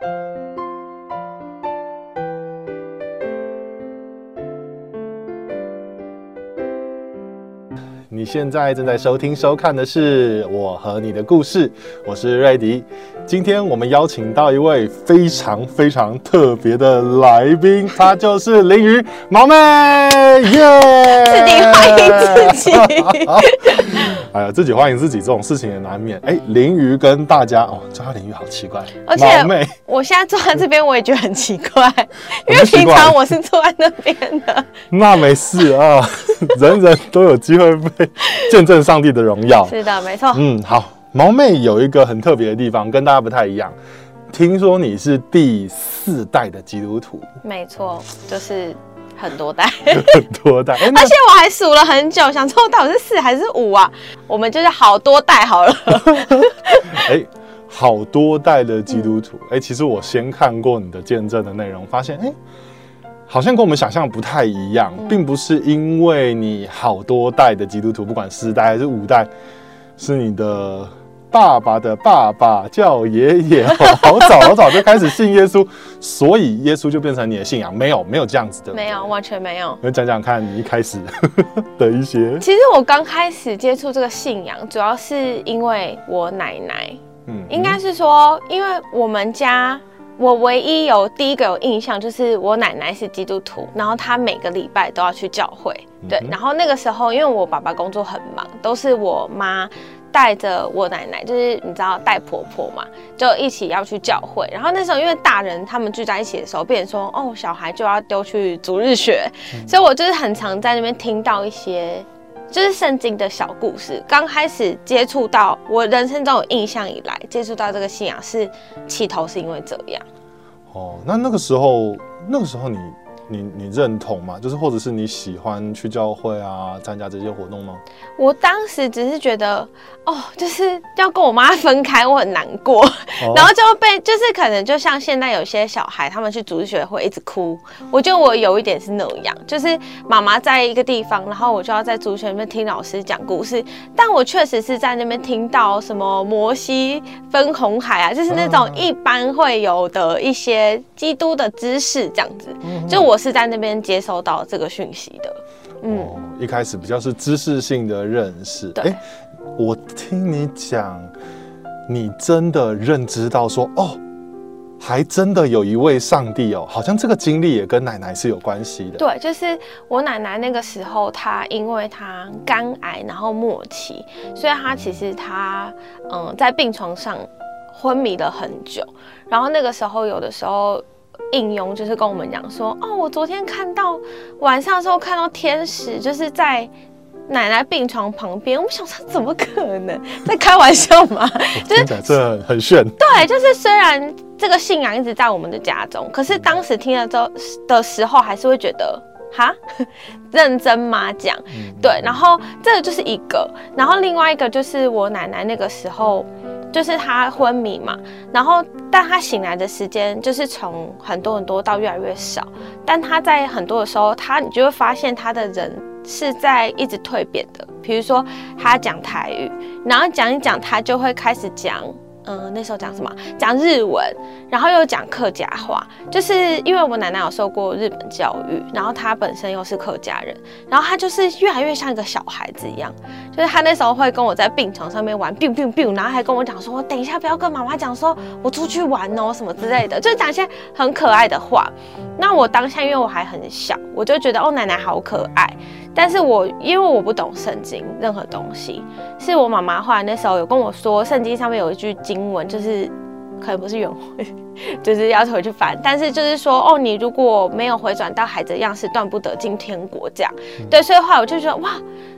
你现在正在收听、收看的是《我和你的故事》，我是瑞迪。今天我们邀请到一位非常非常特别的来宾，他就是林瑜毛妹，耶！自己欢迎自己。哎呀，自己欢迎自己这种事情也难免。哎，林瑜跟大家哦，叫他林瑜好奇怪，而且我现在坐在这边，我也觉得很奇怪，因为平常我是坐在那边的。那没事啊，人人都有机会被见证上帝的荣耀。是的，没错。嗯，好，毛妹有一个很特别的地方，跟大家不太一样。听说你是第四代的基督徒，没错，就是很多代，很多代，而且我还数了很久，想说到底是四还是五啊？我们就是好多代好了。哎、好多代的基督徒，哎、其实我先看过你的见证的内容，发现，哎、好像跟我们想象不太一样，并不是因为你好多代的基督徒，不管四代还是五代，是你的爸爸的爸爸叫爷爷，好早 好早就开始信耶稣，所以耶稣就变成你的信仰，没有没有这样子的，没有，完全没有。我讲讲看你一开始的一些，其实我刚开始接触这个信仰，主要是因为我奶奶，嗯应该是说，因为我们家我唯一有第一个有印象就是我奶奶是基督徒，然后她每个礼拜都要去教会，对嗯，然后那个时候因为我爸爸工作很忙，都是我妈。带着我奶奶，就是你知道带婆婆嘛，就一起要去教会。然后那时候因为大人他们聚在一起的时候，变成说哦，小孩就要丢去逐日学，所以我就是很常在那边听到一些就是圣经的小故事。刚开始接触到我人生中有印象以来，接触到这个信仰是起头是因为这样。哦，那那个时候，那个时候你你你认同吗？就是或者是你喜欢去教会啊，参加这些活动吗？我当时只是觉得，哦，就是要跟我妈分开，我很难过，哦。然后就被就是可能就像现在有些小孩，他们去主日学会一直哭，我觉得我有一点是那样，就是妈妈在一个地方，然后我就要在主日学里面听老师讲故事，但我确实是在那边听到什么摩西分红海啊，就是那种嗯。一般会有的一些基督的知识这样子，嗯就我是在那边接收到这个讯息的，嗯。哦，一开始比较是知识性的认识。对诶我听你讲，你真的认知到说，哦，还真的有一位上帝哦，好像这个经历也跟奶奶是有关系的。对，就是我奶奶那个时候，她因为她肝癌，然后末期，所以她其实她嗯在病床上昏迷了很久。然后那个时候，有的时候应用就是跟我们讲说，哦，我昨天看到晚上的时候看到天使，就是在。奶奶病床旁边，我想说怎么可能在开玩笑吗？听起来这很很炫。对，就是虽然这个信仰一直在我们的家中，可是当时听了之后的时候，还是会觉得哈，认真吗？讲对，然后这个就是一个，然后另外一个就是我奶奶那个时候。就是他昏迷嘛，然后但他醒来的时间就是从很多很多到越来越少，但他在很多的时候，他你就会发现他的人是在一直蜕变的。比如说他讲台语，然后讲一讲，他就会开始讲，嗯、那时候讲什么？讲日文，然后又讲客家话，就是因为我奶奶有受过日本教育，然后她本身又是客家人，然后她就是越来越像一个小孩子一样，就是她那时候会跟我在病床上面玩 biu biu biu，然后还跟我讲说，等一下不要跟妈妈讲说我出去玩哦什么之类的，就讲一些很可爱的话。那我当下因为我还很小，我就觉得哦奶奶好可爱，但是我因为我不懂圣经任何东西，是我妈妈后来那时候有跟我说，圣经上面有一句经文，就是可能不是原文，就是要回去翻，但是就是说哦，你如果没有回转到海的样式，断不得进天国这样。对，所以后来我就觉得哇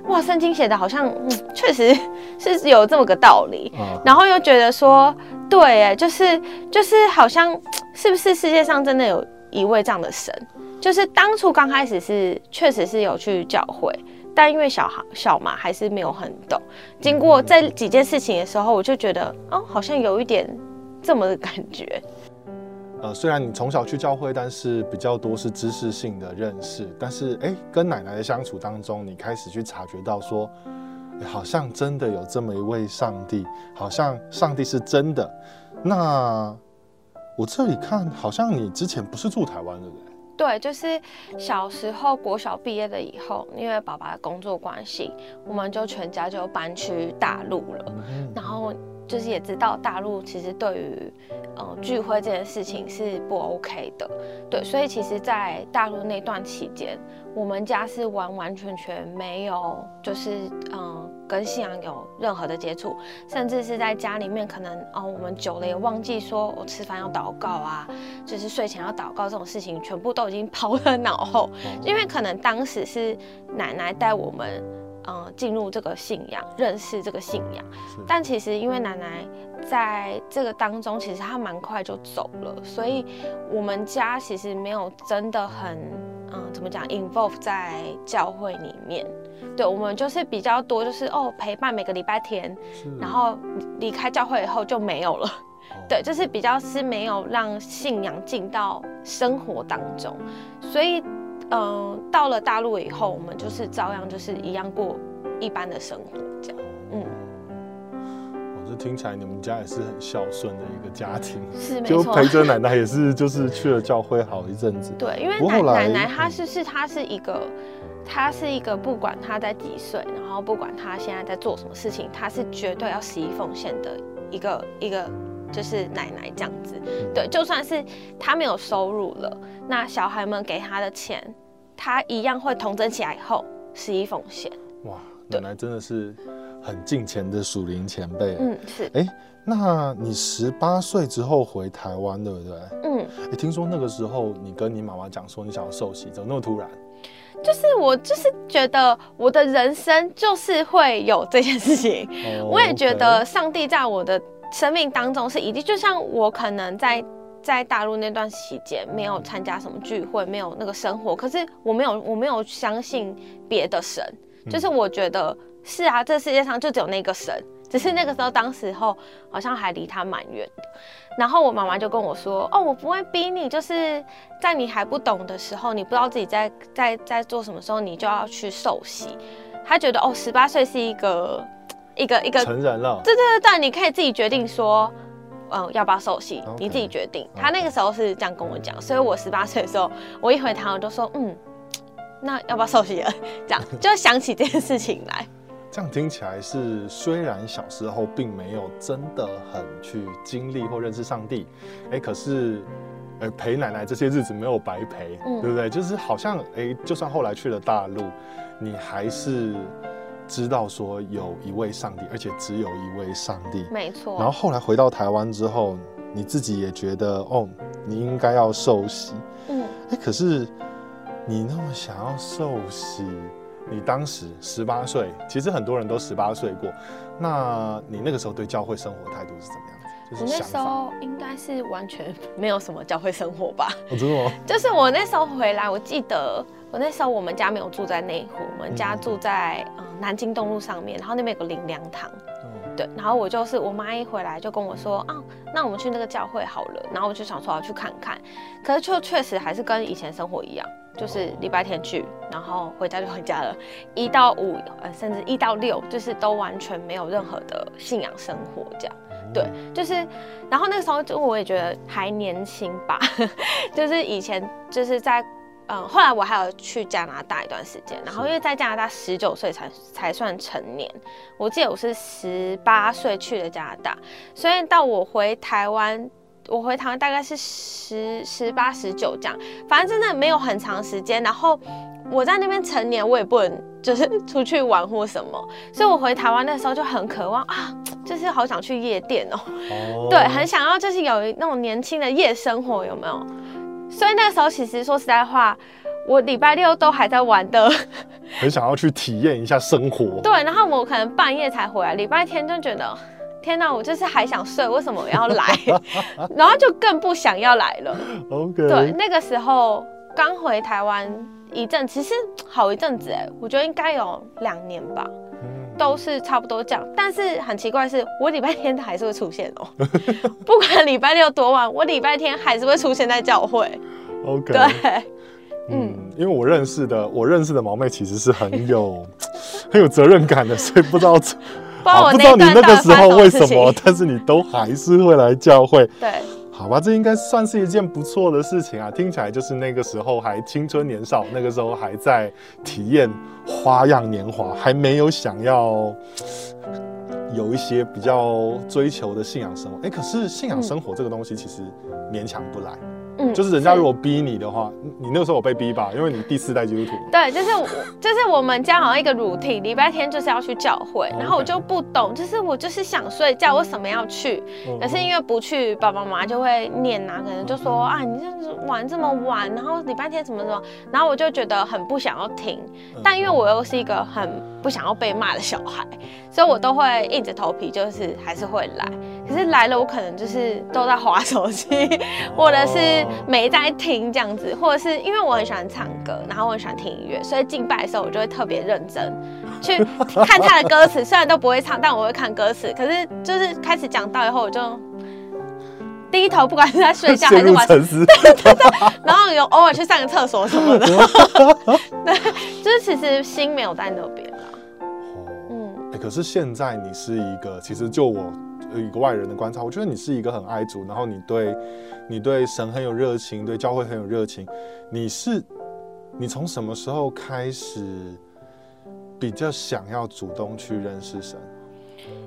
哇，圣经写的好像嗯确实是有这么个道理，啊，然后又觉得说对，哎，就是就是好像是不是世界上真的有一位这样的神？就是当初刚开始是确实是有去教会，但因为小孩小嘛，还是没有很懂。经过这几件事情的时候，我就觉得哦，好像有一点这么的感觉。呃，虽然你从小去教会，但是比较多是知识性的认识。但是，哎，跟奶奶的相处当中，你开始去察觉到说，好像真的有这么一位上帝，好像上帝是真的。那我这里看好像你之前不是住台湾，的人对？就是小时候国小毕业了以后，因为爸爸的工作关系，我们就全家就搬去大陆了。然后就是也知道大陆其实对于呃聚会这件事情是不 OK 的，对，所以其实，在大陆那段期间，我们家是完完全全没有，就是嗯。跟信仰有任何的接触，甚至是在家里面，可能哦，我们久了也忘记说，我吃饭要祷告啊，就是睡前要祷告这种事情，全部都已经 抛了脑后。因为可能当时是奶奶带我们，嗯，进入这个信仰，认识这个信仰。但其实因为奶奶在这个当中，其实她蛮快就走了，所以我们家其实没有真的很，嗯，怎么讲，involve 在教会里面。对，我们就是比较多，就是哦陪伴每个礼拜天，然后离开教会以后就没有了。对，就是比较是没有让信仰进到生活当中，所以嗯，到了大陆以后，我们就是照样就是一样过一般的生活这样。嗯，听起来你们家也是很孝顺的一个家庭，是就陪着奶奶也是就是去了教会好一阵子。对，因为奶奶奶她是是她是一个。他是一个不管他在几岁，然后不管他现在在做什么事情，他是绝对要十一奉献的一个一个就是奶奶这样子。对，就算是他没有收入了，那小孩们给他的钱，他一样会同整起来以后十一奉献。哇，奶奶真的是很敬虔的属灵前辈。嗯，是。哎，那你十八岁之后回台湾，对不对？嗯。哎，听说那个时候你跟你妈妈讲说你想要受洗，怎么那么突然？就是我就是觉得我的人生就是会有这件事情，我也觉得上帝在我的生命当中是一定，就像我可能在在大陆那段期间没有参加什么聚会，没有那个生活，可是我没有我没有相信别的神，就是我觉得是啊，这世界上就只有那个神。只是那个时候，当时候好像还离他蛮远的。然后我妈妈就跟我说：“哦，我不会逼你，就是在你还不懂的时候，你不知道自己在在在做什么时候，你就要去受洗。”她觉得哦，十八岁是一个一个一个成人了。对对对对，你可以自己决定说，嗯，要不要受洗，你自己决定。她那个时候是这样跟我讲，所以我十八岁的时候，我一回台湾就说：“嗯，那要不要受洗了？”这样 就想起这件事情来。这样听起来是，虽然小时候并没有真的很去经历或认识上帝，哎，可是，呃，陪奶奶这些日子没有白陪，对不对？就是好像，哎，就算后来去了大陆，你还是知道说有一位上帝，而且只有一位上帝，没错。然后后来回到台湾之后，你自己也觉得，哦，你应该要受洗，嗯，哎，可是你那么想要受洗。你当时十八岁，其实很多人都十八岁过。那你那个时候对教会生活态度是怎么样子？我那时候应该是完全没有什么教会生活吧？我知道？就是我那时候回来，我记得我那时候我们家没有住在内湖，我们家住在嗯南京东路上面，然后那边有个灵粮堂。对，然后我就是我妈一回来就跟我说啊，那我们去那个教会好了。然后我就想说要去看看，可是就确实还是跟以前生活一样。就是礼拜天去，然后回家就回家了。一到五，呃，甚至一到六，就是都完全没有任何的信仰生活，这样。对，就是，然后那个时候就我也觉得还年轻吧，就是以前就是在，嗯，后来我还有去加拿大一段时间，然后因为在加拿大十九岁才才算成年，我记得我是十八岁去的加拿大，所以到我回台湾。我回台湾大概是十十八十九这样，反正真的没有很长时间。然后我在那边成年，我也不能就是出去玩或什么，所以我回台湾那时候就很渴望啊，就是好想去夜店哦，对，很想要就是有那种年轻的夜生活，有没有？所以那个时候其实说实在话，我礼拜六都还在玩的，很想要去体验一下生活。对，然后我可能半夜才回来，礼拜天就觉得。天哪，我就是还想睡，为什么我要来？然后就更不想要来了。OK。对，那个时候刚回台湾一阵，其实好一阵子哎，我觉得应该有两年吧，都是差不多这样。但是很奇怪是，我礼拜天还是会出现哦，不管礼拜六多晚，我礼拜天还是会出现在教会。OK。对，嗯，因为我认识的我认识的毛妹其实是很有很有责任感的，所以不知道。不知道你那个时候为什么，但是你都还是会来教会。对，好吧，这应该算是一件不错的事情啊。听起来就是那个时候还青春年少，那个时候还在体验花样年华，还没有想要有一些比较追求的信仰生活。哎，可是信仰生活这个东西其实勉强不来。就是人家如果逼你的话，你那个时候有被逼吧？因为你第四代基督徒。对，就是我，就是我们家好像一个 routine，礼拜天就是要去教会，然后我就不懂，就是我就是想睡觉，为什么要去？可是因为不去，爸爸妈妈就会念啊，可能就说啊，你这玩这么晚，然后礼拜天怎么怎么，然后我就觉得很不想要听。但因为我又是一个很不想要被骂的小孩，所以我都会硬着头皮，就是还是会来。可是来了，我可能就是都在划手机，或者是没在听这样子，或者是因为我很喜欢唱歌，然后我很喜欢听音乐，所以敬拜的时候我就会特别认真去 看他的歌词。虽然都不会唱，但我会看歌词。可是就是开始讲到以后，我就低头，不管是在睡觉 还是玩，对对对，然后有偶尔去上个厕所什么的，对，就是其实心没有在那边了。可是现在你是一个，其实就我。一个外人的观察，我觉得你是一个很爱主，然后你对，你对神很有热情，对教会很有热情。你是，你从什么时候开始比较想要主动去认识神？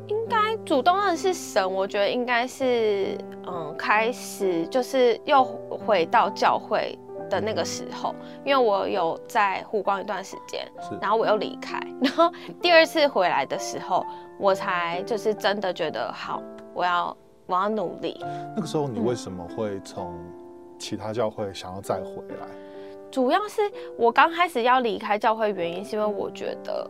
应该主动认识神，我觉得应该是，嗯，开始就是又回到教会。的那个时候，因为我有在湖光一段时间，然后我又离开，然后第二次回来的时候，我才就是真的觉得好，我要我要努力。那个时候你为什么会从其他教会想要再回来？主要是我刚开始要离开教会，原因是因为我觉得，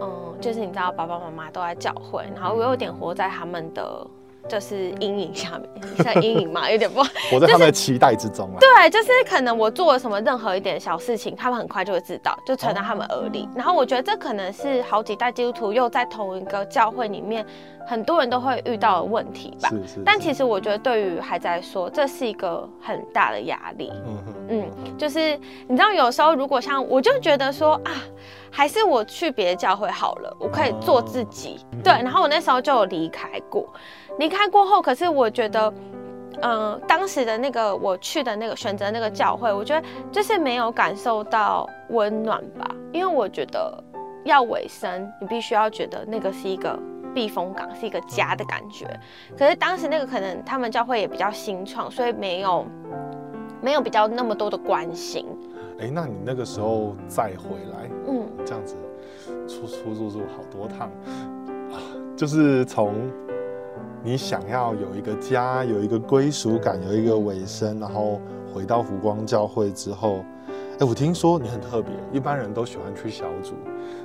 嗯，就是你知道爸爸妈妈都在教会，然后我有点活在他们的。就是阴影下面，像阴影嘛，有点不。我在他们的期待之中啊。对，就是可能我做了什么任何一点小事情，他们很快就会知道，就传到他们耳里。然后我觉得这可能是好几代基督徒又在同一个教会里面，很多人都会遇到的问题吧。是是。但其实我觉得对于孩子来说，这是一个很大的压力。嗯嗯。就是你知道，有时候如果像我就觉得说啊，还是我去别的教会好了，我可以做自己。对。然后我那时候就有离开过。离开过后，可是我觉得，嗯，当时的那个我去的那个选择那个教会，我觉得就是没有感受到温暖吧。因为我觉得要尾声，你必须要觉得那个是一个避风港，是一个家的感觉。可是当时那个可能他们教会也比较新创，所以没有没有比较那么多的关心。哎，那你那个时候再回来，嗯，这样子出出入入好多趟啊，就是从。你想要有一个家，有一个归属感，有一个尾声，然后回到湖光教会之后，哎，我听说你很特别，一般人都喜欢去小组，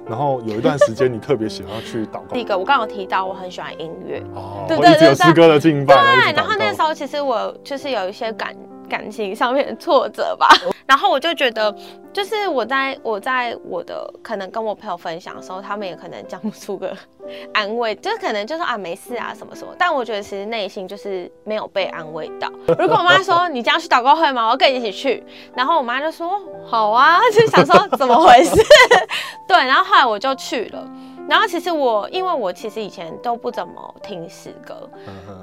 然后有一段时间你特别喜欢去祷告。第一个，我刚刚提到我很喜欢音乐，哦，对对对，有诗歌的敬拜。对，然后那时候其实我就是有一些感。感情上面的挫折吧，然后我就觉得，就是我在我在我的可能跟我朋友分享的时候，他们也可能讲不出个安慰，就是可能就说啊没事啊什么什么，但我觉得其实内心就是没有被安慰到。如果我妈说你将要去祷告会吗？我要跟你一起去，然后我妈就说好啊，就想说怎么回事？对，然后后来我就去了，然后其实我因为我其实以前都不怎么听诗歌，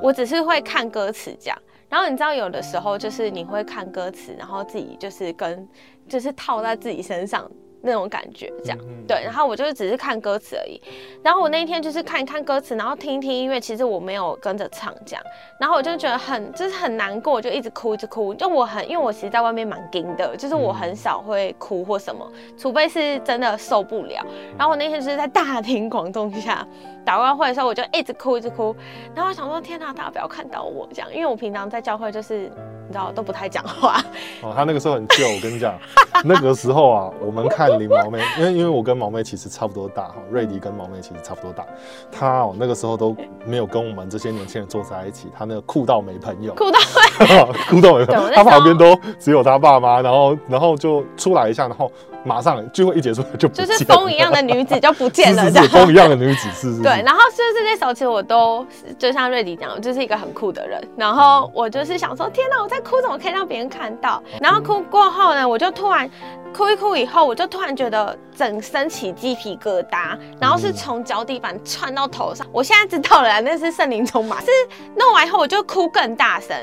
我只是会看歌词讲。然后你知道，有的时候就是你会看歌词，然后自己就是跟，就是套在自己身上。那种感觉，这样对，然后我就是只是看歌词而已，然后我那一天就是看一看歌词，然后听一听音乐，其实我没有跟着唱这样，然后我就觉得很就是很难过，就一直哭一直哭，就我很因为我其实在外面蛮惊的，就是我很少会哭或什么，除非是真的受不了。然后我那天就是在大庭广众下祷告会的时候，我就一直哭一直哭，然后我想说天哪，大家不要看到我这样，因为我平常在教会就是你知道都不太讲话。哦，他那个时候很旧，我跟你讲，那个时候啊，我们看。林毛妹，因为因为我跟毛妹其实差不多大哈，瑞迪跟毛妹其实差不多大，他哦那个时候都没有跟我们这些年轻人坐在一起，他那个酷到没朋友，酷到 酷到没朋友，他旁边都只有他爸妈，然后然后就出来一下，然后马上聚会一结束就就是风一样的女子就不见了，是风一样的女子是是。对，然后就是那时候其实我都就像瑞迪讲，我就是一个很酷的人，然后我就是想说，天哪，我在哭怎么可以让别人看到？然后哭过后呢，我就突然。哭一哭以后，我就突然觉得整身起鸡皮疙瘩，然后是从脚底板窜到头上。我现在知道了，那是圣灵充满。是弄完以后，我就哭更大声。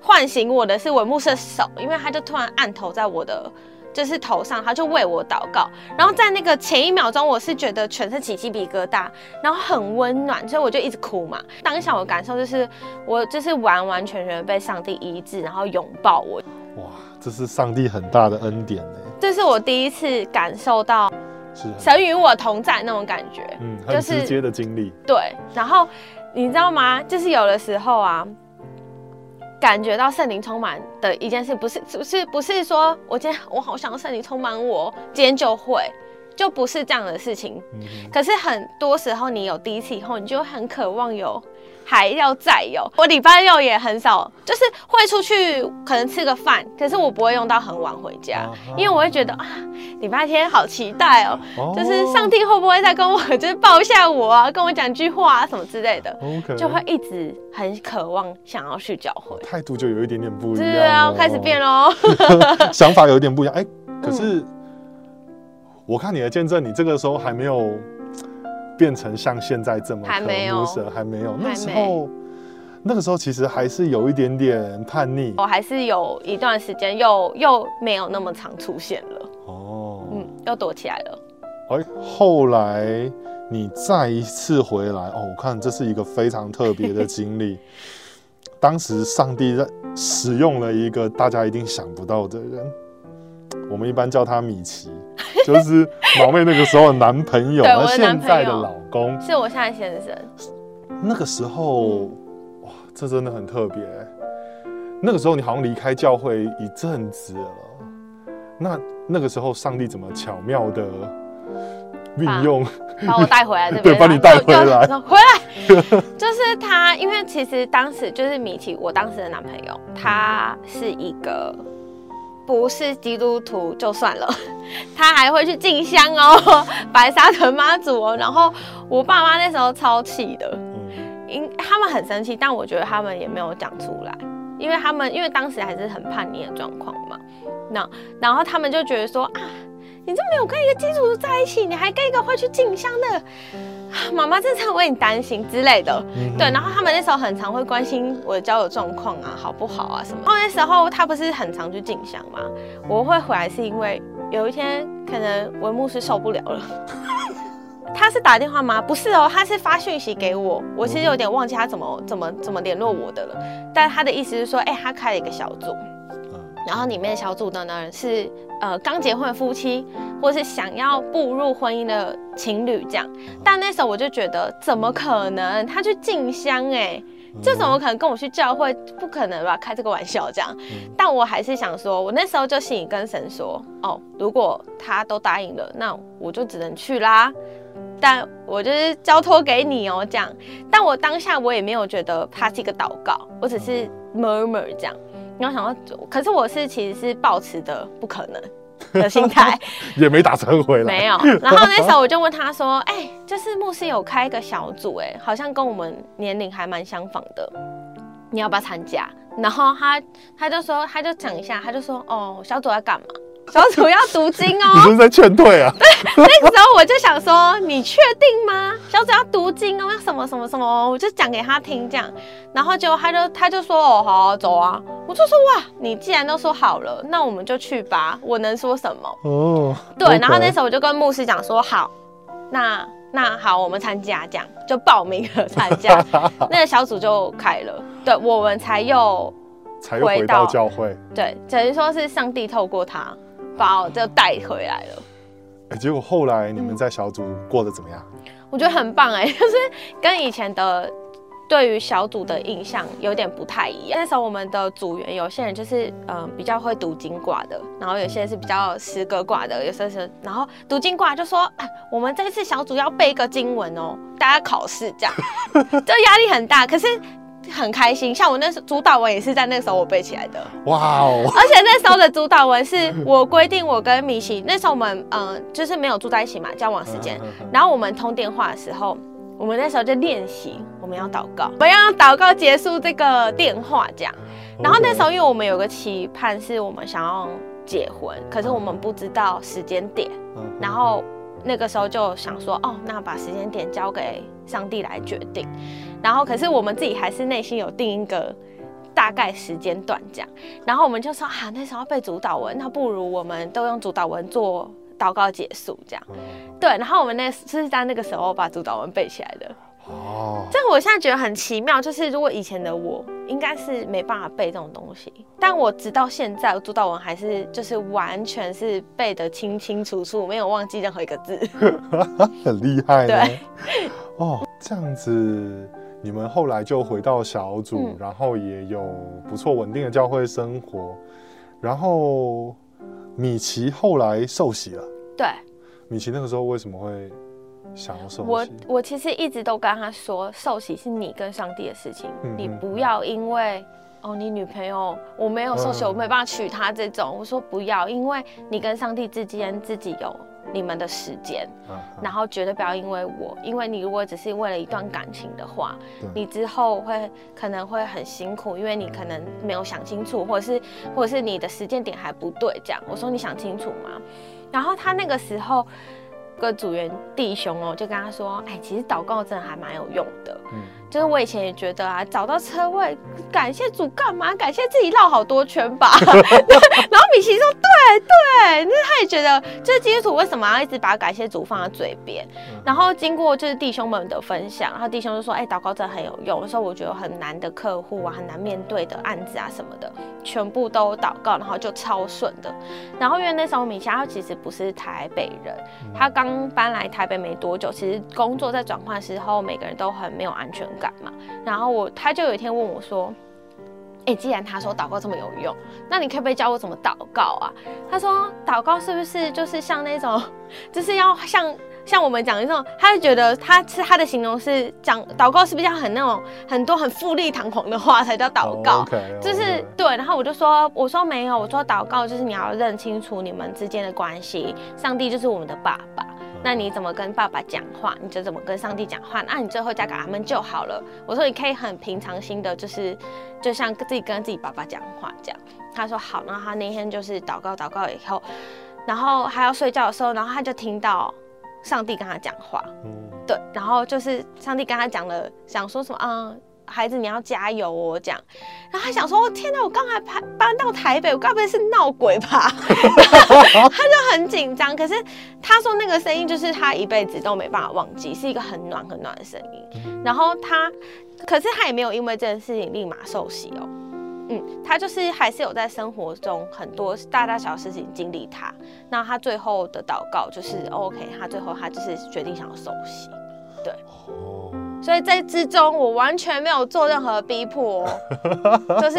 唤醒我的是文牧师的手，因为他就突然按头在我的就是头上，他就为我祷告。然后在那个前一秒钟，我是觉得全身起鸡皮疙瘩，然后很温暖，所以我就一直哭嘛。当下我感受就是我就是完完全全被上帝医治，然后拥抱我。哇，这是上帝很大的恩典呢。这是我第一次感受到神与我同在那种感觉。嗯，就是很直接的经历。对，然后你知道吗？就是有的时候啊，感觉到圣灵充满的一件事，不是不是不是说我今天我好想要圣灵充满我，今天就会，就不是这样的事情。嗯可是很多时候，你有第一次以后，你就很渴望有，还要再有。我礼拜六也很少，就是会出去可能吃个饭，可是我不会用到很晚回家，啊因为我会觉得啊，礼拜天好期待哦，哦就是上帝会不会再跟我 就是抱一下我啊，跟我讲句话啊什么之类的，就会一直很渴望想要去教会。态度就有一点点不一样对啊，了开始变喽。想法有点不一样。哎、可是、嗯我看你的见证，你这个时候还没有变成像现在这么还没有还没有。那时没候，那个时候其实还是有一点点叛逆。我还是有一段时间又又没有那么常出现了，哦，嗯，又躲起来了。哎、后来你再一次回来，哦，我看这是一个非常特别的经历。当时上帝在使用了一个大家一定想不到的人，我们一般叫他米奇，就是毛妹那个时候的男朋友，对那我的男朋友现在的老公。是我现在先生，那个时候，嗯哇，这真的很特别。那个时候你好像离开教会一阵子了，那那个时候上帝怎么巧妙的运用？把我带回来这边，对 把你带回来回来。就是他，因为其实当时就是米奇，我当时的男朋友，他是一个不是基督徒就算了，他还会去进香哦，白沙屯妈祖哦。然后我爸妈那时候超气的，嗯因他们很生气，但我觉得他们也没有讲出来，因为他们因为当时还是很叛逆的状况嘛。那然后他们就觉得说啊，你这没有跟一个基督徒在一起，你还跟一个会去进香的，啊妈妈真的很为你担心之类的。嗯对，然后他们那时候很常会关心我的交友状况啊，好不好啊什么。然后那时候他不是很常去进香嘛，我会回来是因为有一天可能文牧师受不了了。他是打电话吗？不是哦，他是发讯息给我。我其实有点忘记他怎么怎么怎么联络我的了。但他的意思是说，哎、他开了一个小组，嗯然后里面的小组的呢是呃刚结婚的夫妻，或是想要步入婚姻的情侣这样。但那时候我就觉得，怎么可能？他去进香哎、这怎么可能跟我去教会？不可能吧？开这个玩笑这样。但我还是想说，我那时候就心里跟神说，哦，如果他都答应了，那我就只能去啦。但我就是交托给你哦，这样。但我当下我也没有觉得它是一个祷告，我只是 murmur 这样。然后想到，可是我是其实是抱持的不可能的心态，也没打成回来。没有。然后那时候我就问他说：“哎、就是牧师有开一个小组，哎，好像跟我们年龄还蛮相仿的，你要不要参加？”然后他他就说，他就讲一下，他就说：“哦，小组要干嘛？小组要读经你哦。这是在劝退啊？对那个时候我就想说：“你确定吗？小组要读经哦，要什么什么什么？”我就讲给他听这样，然后结果他就他就说：“哦，好啊，走啊。”我就说：“哇，你既然都说好了，那我们就去吧。我能说什么？”哦，对然后那时候我就跟牧师讲说，好，那那好，我们参加，这样就报名了参加，那个小组就开了，对我们才又才又回到教会。对，等于说是上帝透过他把我就带回来了。哎，结果后来你们在小组过得怎么样？我觉得很棒哎、就是跟以前的对于小组的印象有点不太一样。那时候我们的组员有些人就是嗯、呃比较会读经卦的，然后有些人是比较诗歌卦的，有些是然后读经卦就说啊，我们这次小组要背一个经文哦，大家考试这样，就压力很大，可是。很开心，像我那时候主导文也是在那个时候我背起来的，哇哦，而且那时候的主导文是我规定我跟米奇，那时候我们嗯、呃就是没有住在一起嘛，交往时间，然后我们通电话的时候，我们那时候就练习我们要祷告，我们要祷告结束这个电话这样。然后那时候因为我们有个期盼是我们想要结婚，可是我们不知道时间点，嗯。然后那个时候就想说，哦，那把时间点交给上帝来决定。然后可是我们自己还是内心有定一个大大概时间段这样。然后我们就说啊，那时候要背主导文，那不如我们都用主导文做祷告结束这样。对，然后我们那是在那个时候把主导文背起来的。哦，这我现在觉得很奇妙，就是如果以前的我应该是没办法背这种东西，但我直到现在朱道文还是就是完全是背得清清楚楚，没有忘记任何一个字，很厉害。对，哦，这样子你们后来就回到小组，然后也有不错稳定的教会生活，然后米奇后来受洗了。对，米奇那个时候为什么会？想要受我我其实一直都跟他说，受洗是你跟上帝的事情，你不要因为哦你女朋友我没有受洗，我没办法娶她这种，我说不要，因为你跟上帝之间自己有你们的时间，然后绝对不要因为我，因为你如果只是为了一段感情的话，你之后会可能会很辛苦，因为你可能没有想清楚，或者是或者是你的时间点还不对，这样。我说你想清楚吗？然后他那个时候。个组员弟兄哦，就跟他说：“哎，其实祷告真的还蛮有用的。嗯，就是我以前也觉得啊，找到车位，感谢主干嘛？感谢自己绕好多圈吧。然后米奇说：对对，那他也觉得，就是基督徒为什么要一直把感谢主放在嘴边？然后经过就是弟兄们的分享，然后弟兄就说：哎，祷告真的很有用。有时候我觉得很难的客户啊，很难面对的案子啊什么的，全部都祷告，然后就超顺的。然后因为那时候米奇他其实不是台北人，他刚。刚搬来台北没多久，其实工作在转换时候，每个人都很没有安全感嘛。然后我他就有一天问我说：“哎，既然他说祷告这么有用，那你可不可以教我怎么祷告啊？”他说：“祷告是不是就是像那种，就是要像像我们讲的那种？他就觉得他是他的形容是讲祷告是不是要很那种很多很富丽堂皇的话才叫祷告？就是对。然后我就说，我说没有，我说祷告就是你要认清楚你们之间的关系，上帝就是我们的爸爸。”那你怎么跟爸爸讲话，你就怎么跟上帝讲话。那你最后嫁给他们就好了。我说你可以很平常心的，就是就像自己跟自己爸爸讲话这样。他说好。然后他那天就是祷告祷告以后，然后还要睡觉的时候，然后他就听到上帝跟他讲话。嗯，对。然后就是上帝跟他讲了，想说什么啊？孩子，你要加油哦！这样，然后他想说：“天哪，我刚才搬搬到台北，我该不会是闹鬼吧？” 他就很紧张。可是他说那个声音就是他一辈子都没办法忘记，是一个很暖很暖的声音。然后他，可是他也没有因为这件事情立马受洗哦。嗯，他就是还是有在生活中很多大大小事情经历他。那他最后的祷告就是 OK，他最后他就是决定想要受洗。对。所以在之中，我完全没有做任何逼迫，就是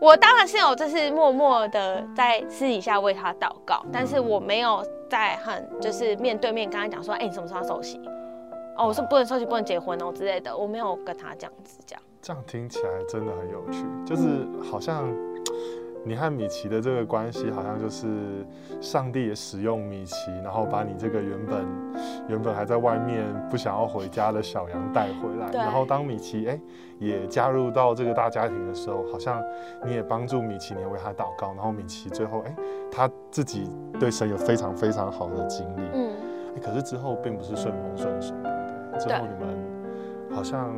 我当然是有，就是默默的在私底下为他祷告，但是我没有在很就是面对面跟他讲说，哎，你什么时候要受洗？哦，我说不能受洗，不能结婚哦之类的，我没有跟他这样子讲。这样听起来真的很有趣，就是好像。你和米奇的这个关系，好像就是上帝也使用米奇，然后把你这个原本原本还在外面不想要回家的小羊带回来。然后当米奇哎也加入到这个大家庭的时候，好像你也帮助米奇，你也为他祷告。然后米奇最后哎他自己对神有非常非常好的经历。嗯。可是之后并不是顺风顺水，对不对？之后你们好像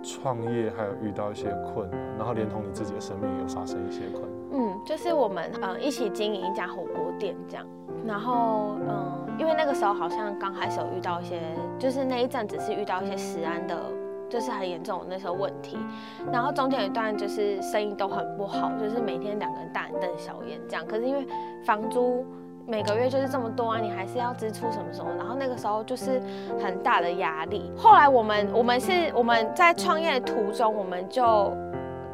创业还有遇到一些困难，然后连同你自己的生命也有发生一些困难。嗯就是我们嗯一起经营一家火锅店这样，然后嗯，因为那个时候好像刚开始有遇到一些，就是那一阵子是遇到一些食安的，就是很严重的那时候问题，然后中间有一段就是生意都很不好，就是每天两个人大眼瞪小眼这样，可是因为房租每个月就是这么多啊，你还是要支出什么什么，然后那个时候就是很大的压力。后来我们我们是我们在创业途中，我们就。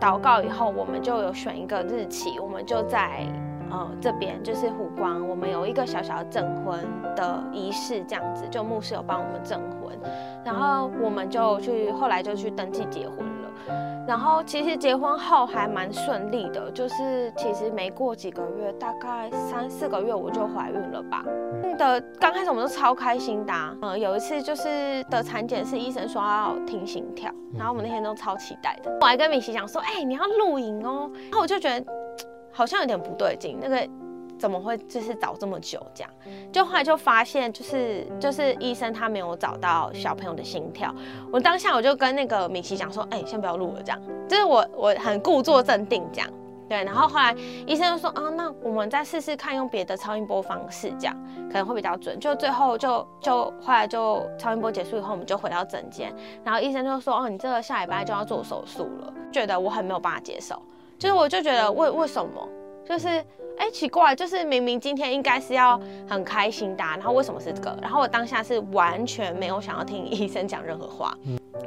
祷告以后，我们就有选一个日期，我们就在呃这边，就是湖光，我们有一个小小的证婚的仪式，这样子，就牧师有帮我们证婚，然后我们就去，后来就去登记结婚。然后其实结婚后还蛮顺利的，就是其实没过几个月，大概三四个月我就怀孕了吧。的刚开始我们都超开心的，嗯，有一次就是的产检是医生说要听心跳，然后我们那天都超期待的。我还跟米奇讲说，哎，你要录影哦。然后我就觉得 好像有点不对劲，那个。怎么会就是找这么久这样？就后来就发现，就是就是医生他没有找到小朋友的心跳。我当下我就跟那个米奇讲说，哎，先不要录了这样，就是我我很故作镇定这样。对，然后后来医生就说啊，那我们再试试看用别的超音波方式，这样可能会比较准。就最后就就后来就超音波结束以后，我们就回到诊间，然后医生就说哦，你这个下礼拜就要做手术了，觉得我很没有办法接受，就是我就觉得为为什么，就是哎奇怪，就是明明今天应该是要很开心的，然后为什么是这个？然后我当下是完全没有想要听医生讲任何话。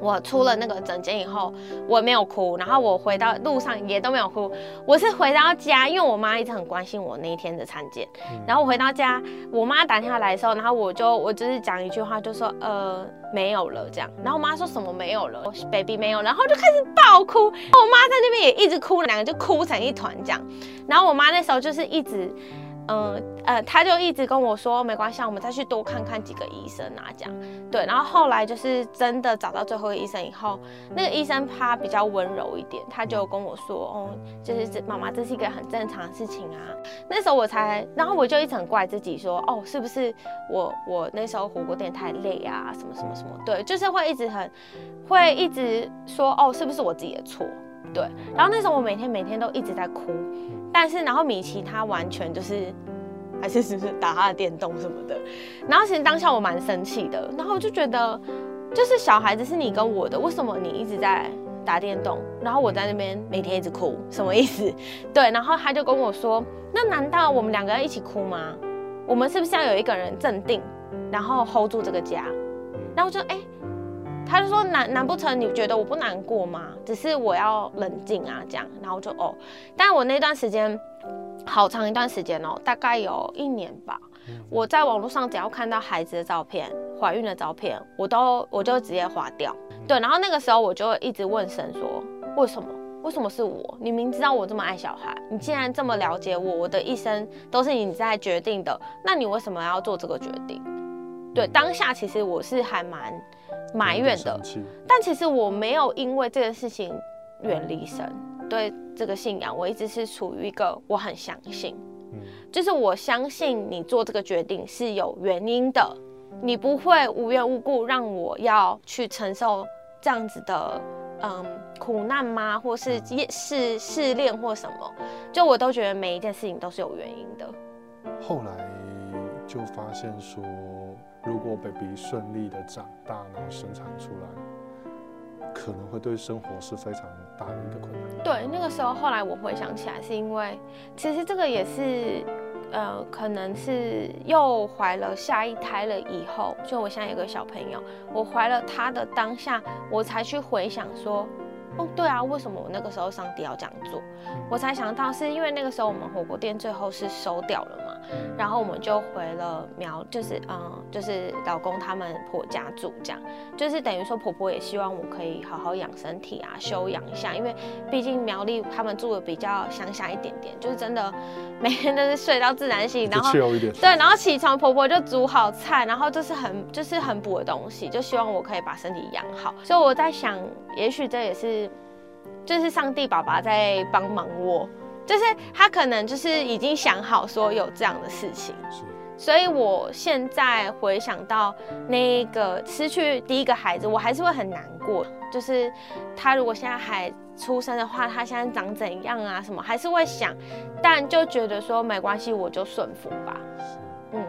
我出了那个诊间以后，我没有哭，然后我回到路上也都没有哭。我是回到家，因为我妈一直很关心我那一天的产检。然后我回到家，我妈打电话来的时候，然后我就我就是讲一句话，就说呃没有了这样。然后我妈说什么没有了，baby 没有，然后就开始爆哭。我妈在那边也一直哭，两个就哭成一团这样。然后我妈那时候就是一直。嗯呃，他就一直跟我说没关系，我们再去多看看几个医生啊，这样对。然后后来就是真的找到最后一个医生以后，那个医生他比较温柔一点，他就跟我说，哦，就是这妈妈这是一个很正常的事情啊。那时候我才，然后我就一直很怪自己说，哦，是不是我我那时候火锅店太累啊，什么什么什么，对，就是会一直很会一直说，哦，是不是我自己的错？对。然后那时候我每天每天都一直在哭。但是，然后米奇他完全就是，还是只是打他的电动什么的。然后其实当下我蛮生气的，然后我就觉得，就是小孩子是你跟我的，为什么你一直在打电动，然后我在那边每天一直哭，什么意思？对，然后他就跟我说，那难道我们两个人一起哭吗？我们是不是要有一个人镇定，然后 hold 住这个家？然后我就哎。他就说难难不成你觉得我不难过吗？只是我要冷静啊，这样，然后就哦，但我那段时间好长一段时间哦，大概有一年吧。我在网络上只要看到孩子的照片、怀孕的照片，我都我就直接划掉。对，然后那个时候我就一直问神说：为什么？为什么是我？你明知道我这么爱小孩，你既然这么了解我，我的一生都是你在决定的，那你为什么要做这个决定？对，当下其实我是还蛮。埋怨的，但其实我没有因为这件事情远离神，对这个信仰，我一直是处于一个我很相信，嗯，就是我相信你做这个决定是有原因的，你不会无缘无故让我要去承受这样子的嗯苦难吗？或是试试炼或什么？就我都觉得每一件事情都是有原因的。后来就发现说。如果 baby 顺利的长大，然后生产出来，可能会对生活是非常大的一个困难。对，那个时候后来我回想起来，是因为其实这个也是，呃，可能是又怀了下一胎了以后，就我现在有个小朋友，我怀了他的当下，我才去回想说。哦，对啊，为什么我那个时候上帝要这样做？我才想到是因为那个时候我们火锅店最后是收掉了嘛，然后我们就回了苗，就是嗯，就是老公他们婆家住，这样就是等于说婆婆也希望我可以好好养身体啊，休养一下，因为毕竟苗栗他们住的比较乡下一点点，就是真的每天都是睡到自然醒，然后对，然后起床婆婆就煮好菜，然后就是很就是很补的东西，就希望我可以把身体养好，所以我在想，也许这也是。就是上帝爸爸在帮忙我，就是他可能就是已经想好说有这样的事情，所以我现在回想到那个失去第一个孩子，我还是会很难过。就是他如果现在还出生的话，他现在长怎样啊？什么还是会想，但就觉得说没关系，我就顺服吧。嗯，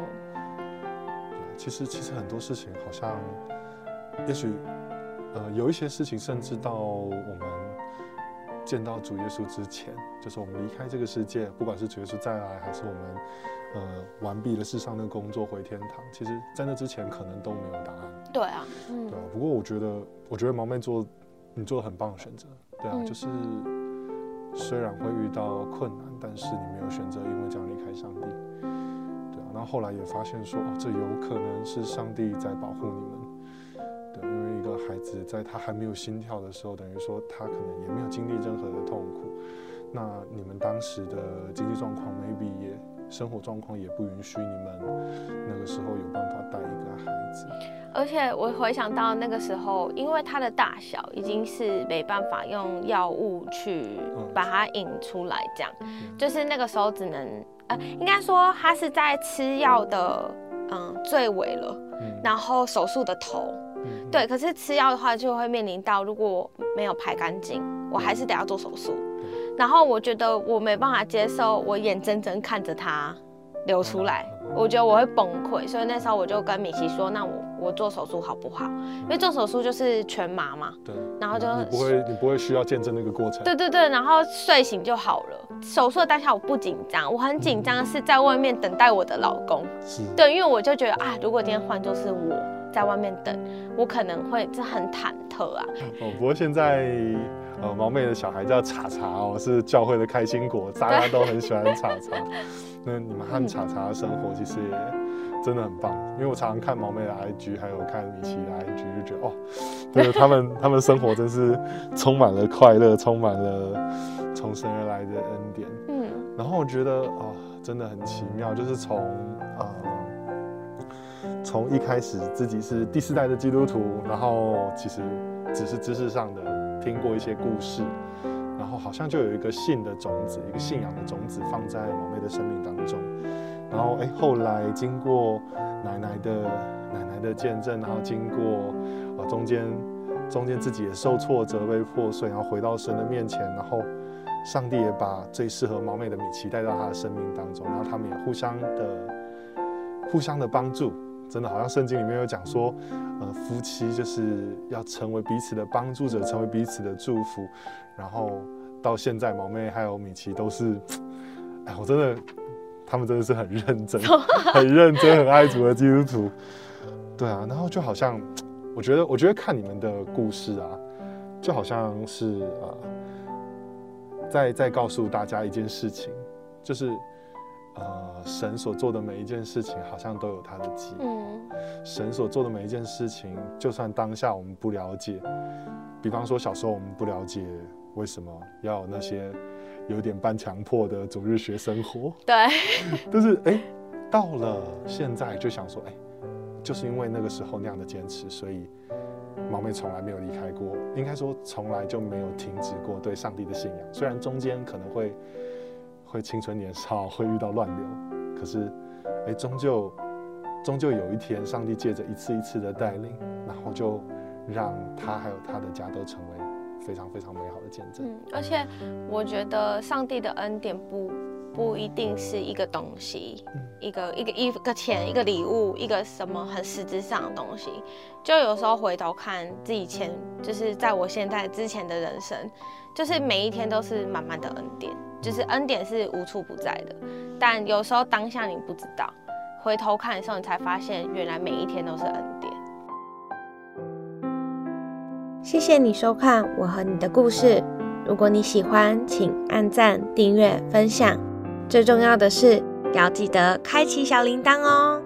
其实其实很多事情好像，也许呃有一些事情，甚至到我们。见到主耶稣之前，就是我们离开这个世界，不管是主耶稣再来，还是我们呃完毕了世上的工作回天堂，其实在那之前可能都没有答案。对啊，对啊。不过我觉得，我觉得毛妹做你做的很棒的选择。对啊，就是虽然会遇到困难，但是你没有选择因为这样离开上帝。对啊，那后后来也发现说，哦，这有可能是上帝在保护你们。孩子在他还没有心跳的时候，等于说他可能也没有经历任何的痛苦。那你们当时的经济状况，maybe 也生活状况也不允许你们那个时候有办法带一个孩子。而且我回想到那个时候，因为他的大小已经是没办法用药物去把它引出来，这样，就是那个时候只能。呃，应该说他是在吃药的嗯最尾了，然后手术的头。对，可是吃药的话就会面临到，如果没有排干净，我还是得要做手术。然后我觉得我没办法接受，我眼睁睁看着它流出来，我觉得我会崩溃。所以那时候我就跟米奇说，那我我做手术好不好？因为做手术就是全麻嘛。对。然后就你不会，你不会需要见证那个过程。对对对，然后睡醒就好了。手术当下我不紧张，我很紧张是在外面等待我的老公。是。对，因为我就觉得啊，如果今天换就是我。在外面等，我可能会这很忐忑啊。哦，不过现在呃，毛妹的小孩叫茶茶哦，是教会的开心果，大家都很喜欢茶茶。那你们和茶茶的生活其实也真的很棒，因为我常常看毛妹的 IG，还有看米奇的 IG，就觉得哦，就是他们 他们生活真是充满了快乐，充满了从神而来的恩典。嗯，然后我觉得哦，真的很奇妙，就是从呃。从一开始自己是第四代的基督徒，然后其实只是知识上的听过一些故事，然后好像就有一个信的种子，一个信仰的种子放在某妹的生命当中，然后哎，后来经过奶奶的奶奶的见证，然后经过呃中间中间自己也受挫折被破碎，然后回到神的面前，然后上帝也把最适合毛妹的米奇带到他的生命当中，然后他们也互相的互相的帮助。真的好像圣经里面有讲说，呃，夫妻就是要成为彼此的帮助者，成为彼此的祝福。然后到现在，毛妹还有米奇都是，哎，我真的，他们真的是很认真、很认真、很爱主的基督徒。对啊，然后就好像，我觉得，我觉得看你们的故事啊，就好像是呃，在在告诉大家一件事情，就是。呃，神所做的每一件事情，好像都有他的计。嗯，神所做的每一件事情，就算当下我们不了解，比方说小时候我们不了解为什么要那些有点半强迫的主日学生活。对。但是哎，到了现在就想说，哎，就是因为那个时候那样的坚持，所以毛妹从来没有离开过，应该说从来就没有停止过对上帝的信仰。虽然中间可能会。会青春年少，会遇到乱流，可是，哎，终究，终究有一天，上帝借着一次一次的带领，然后就让他还有他的家都成为非常非常美好的见证。嗯，而且我觉得上帝的恩典不不一定是一个东西，一个一个一个钱，一个礼物，一个什么很实质上的东西。就有时候回头看自己前，就是在我现在之前的人生，就是每一天都是满满的恩典。就是恩典是无处不在的，但有时候当下你不知道，回头看的时候你才发现，原来每一天都是恩典。谢谢你收看我和你的故事。如果你喜欢，请按赞、订阅、分享，最重要的是要记得开启小铃铛哦。